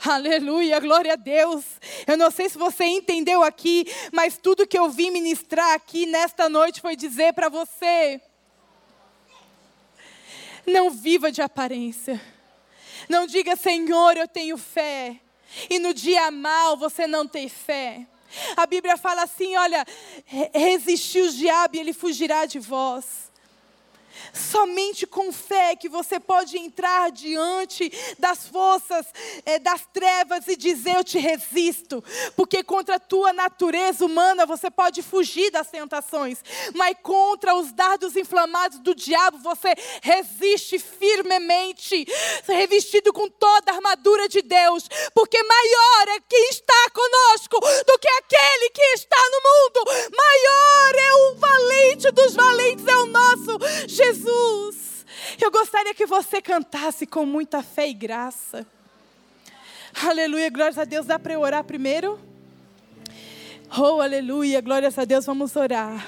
Speaker 1: Aleluia, glória a Deus. Eu não sei se você entendeu aqui, mas tudo que eu vim ministrar aqui nesta noite foi dizer para você: não viva de aparência. Não diga, Senhor, eu tenho fé. E no dia mal você não tem fé. A Bíblia fala assim: olha, resistir o diabo e ele fugirá de vós. Somente com fé que você pode entrar diante das forças é, das trevas e dizer: Eu te resisto. Porque contra a tua natureza humana você pode fugir das tentações, mas contra os dardos inflamados do diabo você resiste firmemente, revestido com toda a armadura de Deus. Porque maior é quem está conosco do que aquele que está no mundo. Maior é o valente dos valentes, é o nosso Jesus. Jesus. Eu gostaria que você cantasse com muita fé e graça. Aleluia, glórias a Deus. Dá para eu orar primeiro? Oh, aleluia, glórias a Deus. Vamos orar.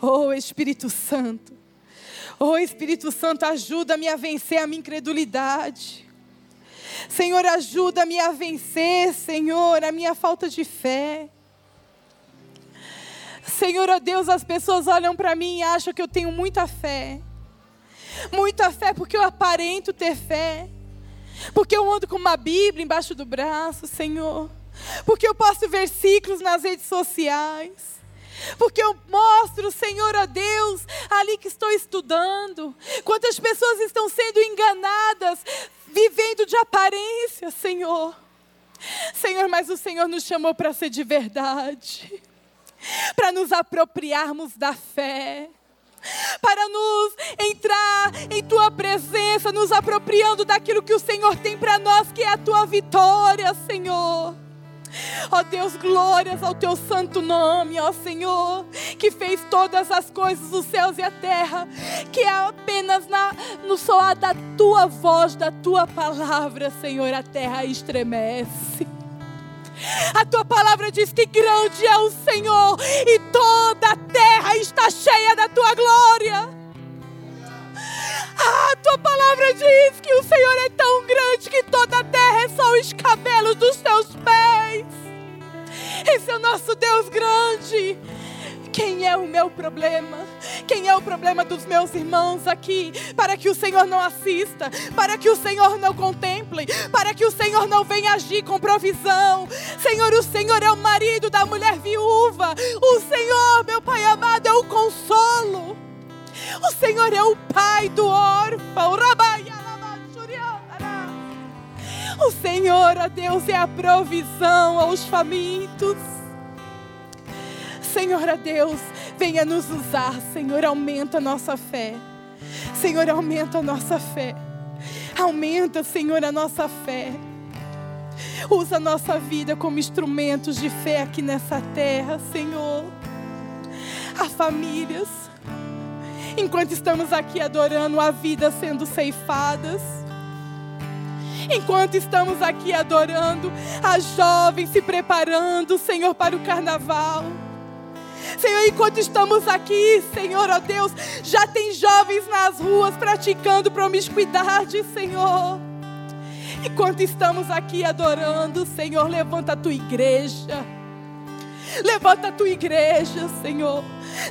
Speaker 1: Oh, Espírito Santo. Oh, Espírito Santo, ajuda-me a vencer a minha incredulidade. Senhor, ajuda-me a vencer, Senhor, a minha falta de fé. Senhor, ó Deus, as pessoas olham para mim e acham que eu tenho muita fé. Muita fé porque eu aparento ter fé. Porque eu ando com uma Bíblia embaixo do braço, Senhor. Porque eu posto versículos nas redes sociais. Porque eu mostro, Senhor, a Deus, ali que estou estudando. Quantas pessoas estão sendo enganadas, vivendo de aparência, Senhor. Senhor, mas o Senhor nos chamou para ser de verdade para nos apropriarmos da fé, para nos entrar em tua presença, nos apropriando daquilo que o Senhor tem para nós, que é a tua vitória, Senhor. Ó Deus, glórias ao teu santo nome, ó Senhor, que fez todas as coisas, os céus e a terra, que é apenas na, no soar da tua voz, da tua palavra, Senhor, a terra estremece. A tua palavra diz que grande é o Senhor e toda a terra está cheia da tua glória. A tua palavra diz que o Senhor é tão grande que toda a terra é só os cabelos dos teus pés. Esse é o nosso Deus grande. Quem é o meu problema? Quem é o problema dos meus irmãos aqui? Para que o Senhor não assista, para que o Senhor não contemple, para que o Senhor não venha agir com provisão. Senhor, o Senhor é o marido da mulher viúva. O Senhor, meu Pai amado, é o consolo. O Senhor é o pai do órfão. O Senhor, ó Deus, é a provisão aos famintos. Senhor, a Deus, venha nos usar, Senhor, aumenta a nossa fé. Senhor, aumenta a nossa fé. Aumenta, Senhor, a nossa fé. Usa a nossa vida como instrumentos de fé aqui nessa terra, Senhor. Há famílias, enquanto estamos aqui adorando, a vida sendo ceifadas. Enquanto estamos aqui adorando, as jovens se preparando, Senhor, para o carnaval. Senhor, enquanto estamos aqui, Senhor, ó Deus, já tem jovens nas ruas praticando promiscuidade, Senhor. Enquanto estamos aqui adorando, Senhor, levanta a tua igreja. Levanta a tua igreja, Senhor.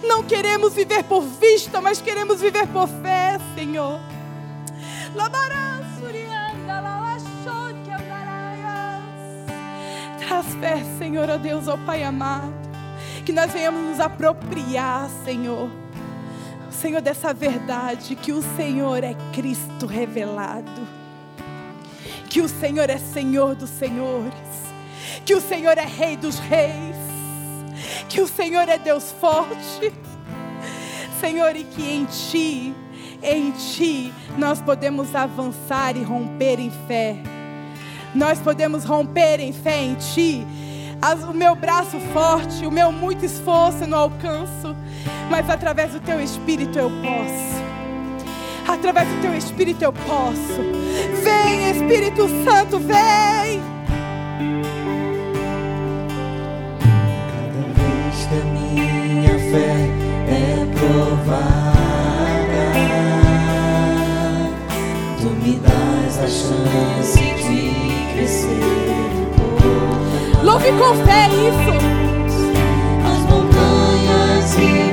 Speaker 1: Não queremos viver por vista, mas queremos viver por fé, Senhor. Traz fé, Senhor, ó Deus, ó Pai amado que nós venhamos nos apropriar, Senhor. Senhor, dessa verdade que o Senhor é Cristo revelado, que o Senhor é Senhor dos senhores, que o Senhor é Rei dos reis, que o Senhor é Deus forte, Senhor, e que em Ti, em Ti, nós podemos avançar e romper em fé. Nós podemos romper em fé em Ti o meu braço forte, o meu muito esforço eu não alcanço, mas através do teu espírito eu posso. Através do teu espírito eu posso. Vem, Espírito Santo, vem.
Speaker 2: Cada vez que a minha fé é provada, tu me das a chance de
Speaker 1: Louve com fé isso.
Speaker 2: As montanhas e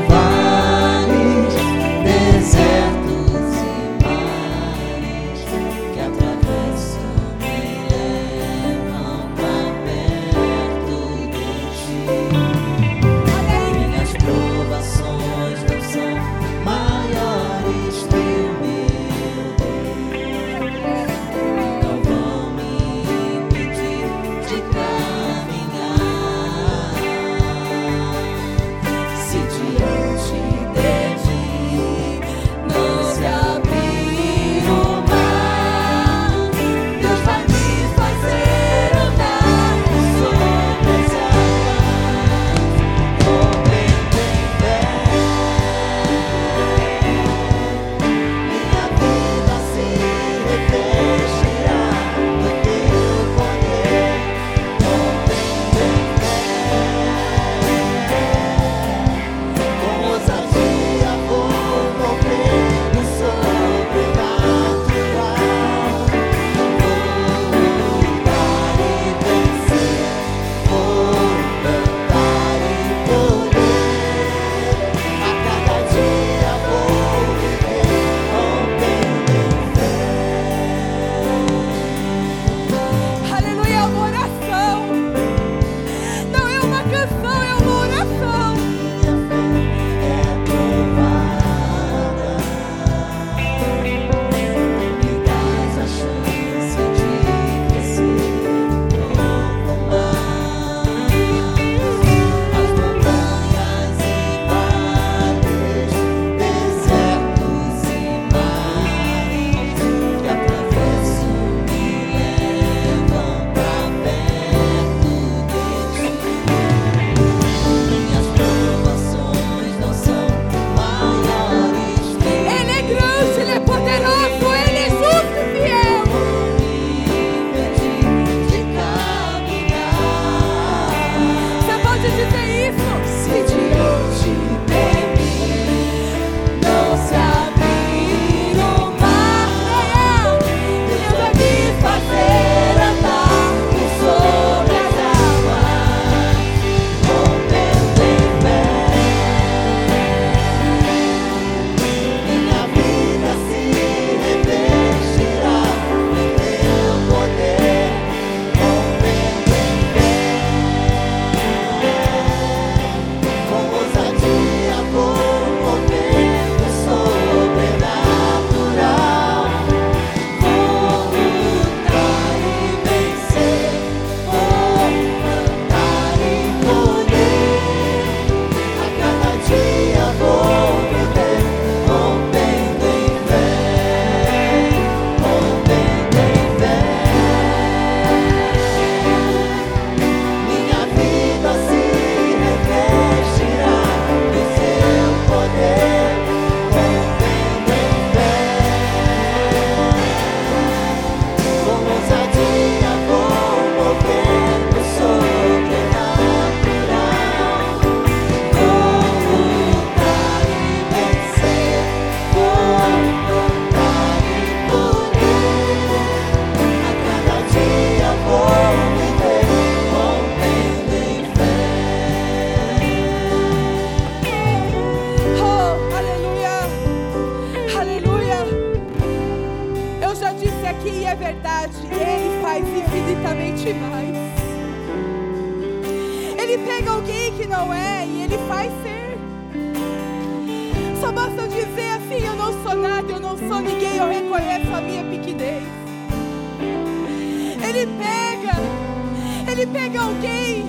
Speaker 1: Ele pega, Ele pega alguém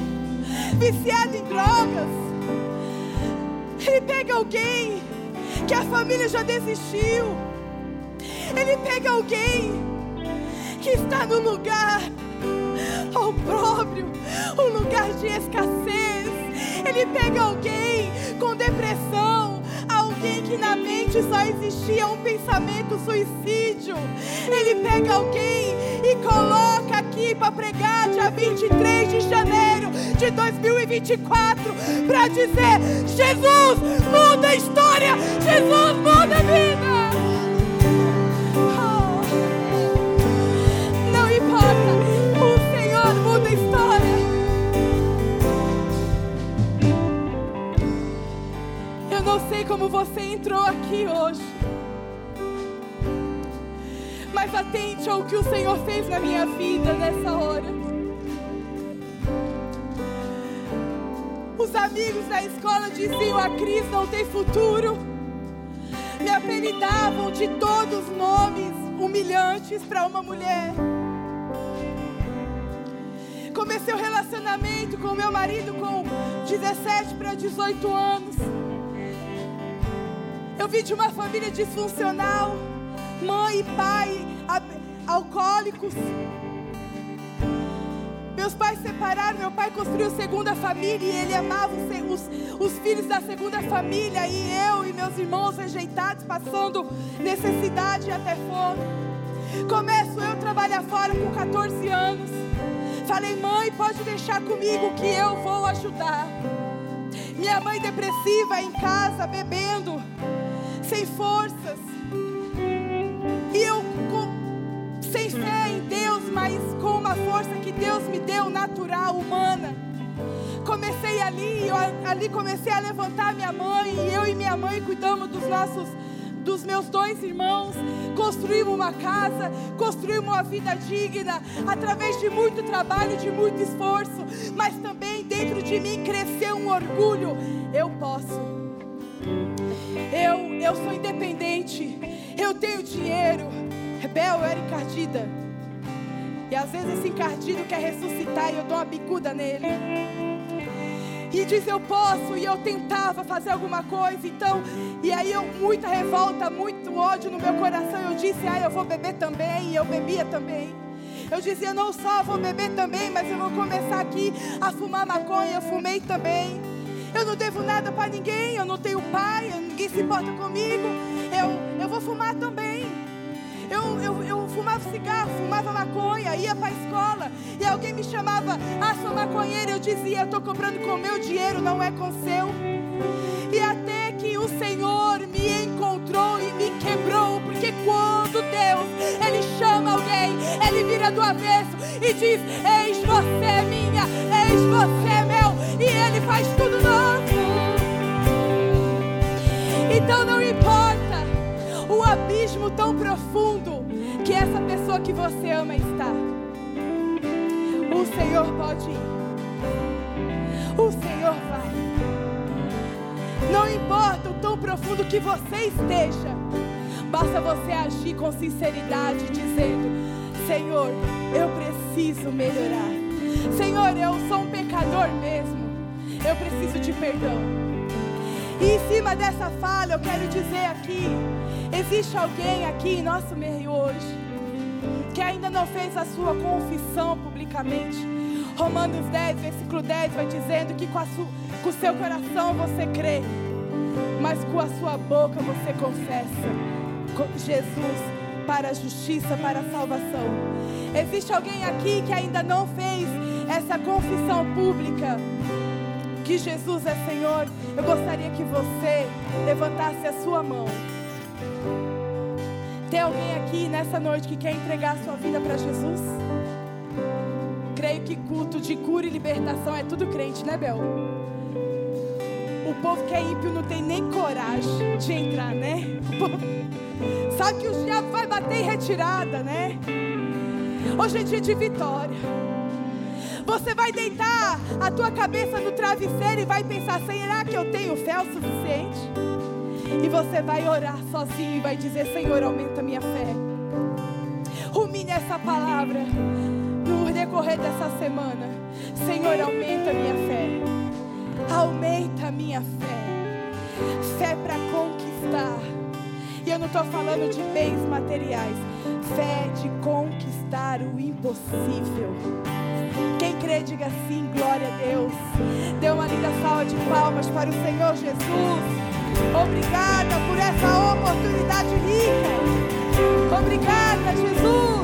Speaker 1: viciado em drogas, Ele pega alguém que a família já desistiu, Ele pega alguém que está no lugar opróbrio, um lugar de escassez, Ele pega alguém com depressão, alguém que na mente só existia um pensamento suicídio, Ele pega alguém e coloca aqui para pregar dia 23 de janeiro de 2024 para dizer: Jesus muda a história, Jesus muda a vida. Oh. Não importa, o Senhor muda a história. Eu não sei como você entrou aqui hoje. Mas atente ao que o Senhor fez na minha vida nessa hora. Os amigos da escola diziam: a Cris não tem futuro. Me apelidavam de todos os nomes humilhantes para uma mulher. Comecei o relacionamento com meu marido com 17 para 18 anos. Eu vim de uma família disfuncional, mãe e pai alcoólicos. Meus pais separaram, meu pai construiu segunda família e ele amava os, os, filhos da segunda família e eu e meus irmãos rejeitados, passando necessidade e até fome. Começo eu a trabalhar fora com 14 anos. Falei, mãe, pode deixar comigo que eu vou ajudar. Minha mãe depressiva em casa, bebendo, sem forças. E eu sem fé em Deus, mas com uma força que Deus me deu, natural, humana. Comecei ali, eu, ali comecei a levantar minha mãe, e eu e minha mãe cuidamos dos nossos dos meus dois irmãos, construímos uma casa, construímos uma vida digna, através de muito trabalho, de muito esforço, mas também dentro de mim cresceu um orgulho. Eu posso, eu, eu sou independente, eu tenho dinheiro, Rebel, eu era encardida. E às vezes esse encardido quer ressuscitar e eu dou uma bicuda nele. E diz eu posso, e eu tentava fazer alguma coisa, então, e aí eu, muita revolta, muito ódio no meu coração, eu disse, ah, eu vou beber também, e eu bebia também. Eu dizia, não só vou beber também, mas eu vou começar aqui a fumar maconha, eu fumei também. Eu não devo nada para ninguém, eu não tenho pai, ninguém se importa comigo, eu, eu vou fumar também. Eu, eu, eu fumava cigarro, fumava maconha, ia para a escola e alguém me chamava, ah, sou maconheira. Eu dizia, estou comprando com o meu dinheiro, não é com seu. E até que o Senhor me encontrou e me quebrou, porque quando Deus, Ele chama alguém, Ele vira do avesso e diz: Eis você minha, eis você meu, e Ele faz tudo novo. Então não importa o abismo tão profundo que essa pessoa que você ama está. O Senhor pode ir. O Senhor vai. Não importa o tão profundo que você esteja, basta você agir com sinceridade, dizendo: Senhor, eu preciso melhorar. Senhor, eu sou um pecador mesmo. Eu preciso de perdão. E em cima dessa fala, eu quero dizer aqui: existe alguém aqui em nosso meio hoje que ainda não fez a sua confissão publicamente. Romanos 10, versículo 10 vai dizendo que com, com o seu coração você crê, mas com a sua boca você confessa Jesus para a justiça, para a salvação. Existe alguém aqui que ainda não fez essa confissão pública? que Jesus é Senhor, eu gostaria que você levantasse a sua mão. Tem alguém aqui nessa noite que quer entregar a sua vida para Jesus? Creio que culto de cura e libertação é tudo crente, né, Bel? O povo que é ímpio não tem nem coragem de entrar, né? Sabe que o diabo vai bater em retirada, né? Hoje é dia de vitória. Você vai deitar a tua cabeça no travesseiro e vai pensar: será que eu tenho fé o suficiente? E você vai orar sozinho e vai dizer: Senhor, aumenta minha fé. Rumine essa palavra no decorrer dessa semana. Senhor, aumenta minha fé. Aumenta minha fé. Fé para conquistar. E eu não estou falando de bens materiais. Fé de conquistar o impossível. Quem crê, diga sim, glória a Deus. Dê uma linda salva de palmas para o Senhor Jesus. Obrigada por essa oportunidade rica. Obrigada, Jesus.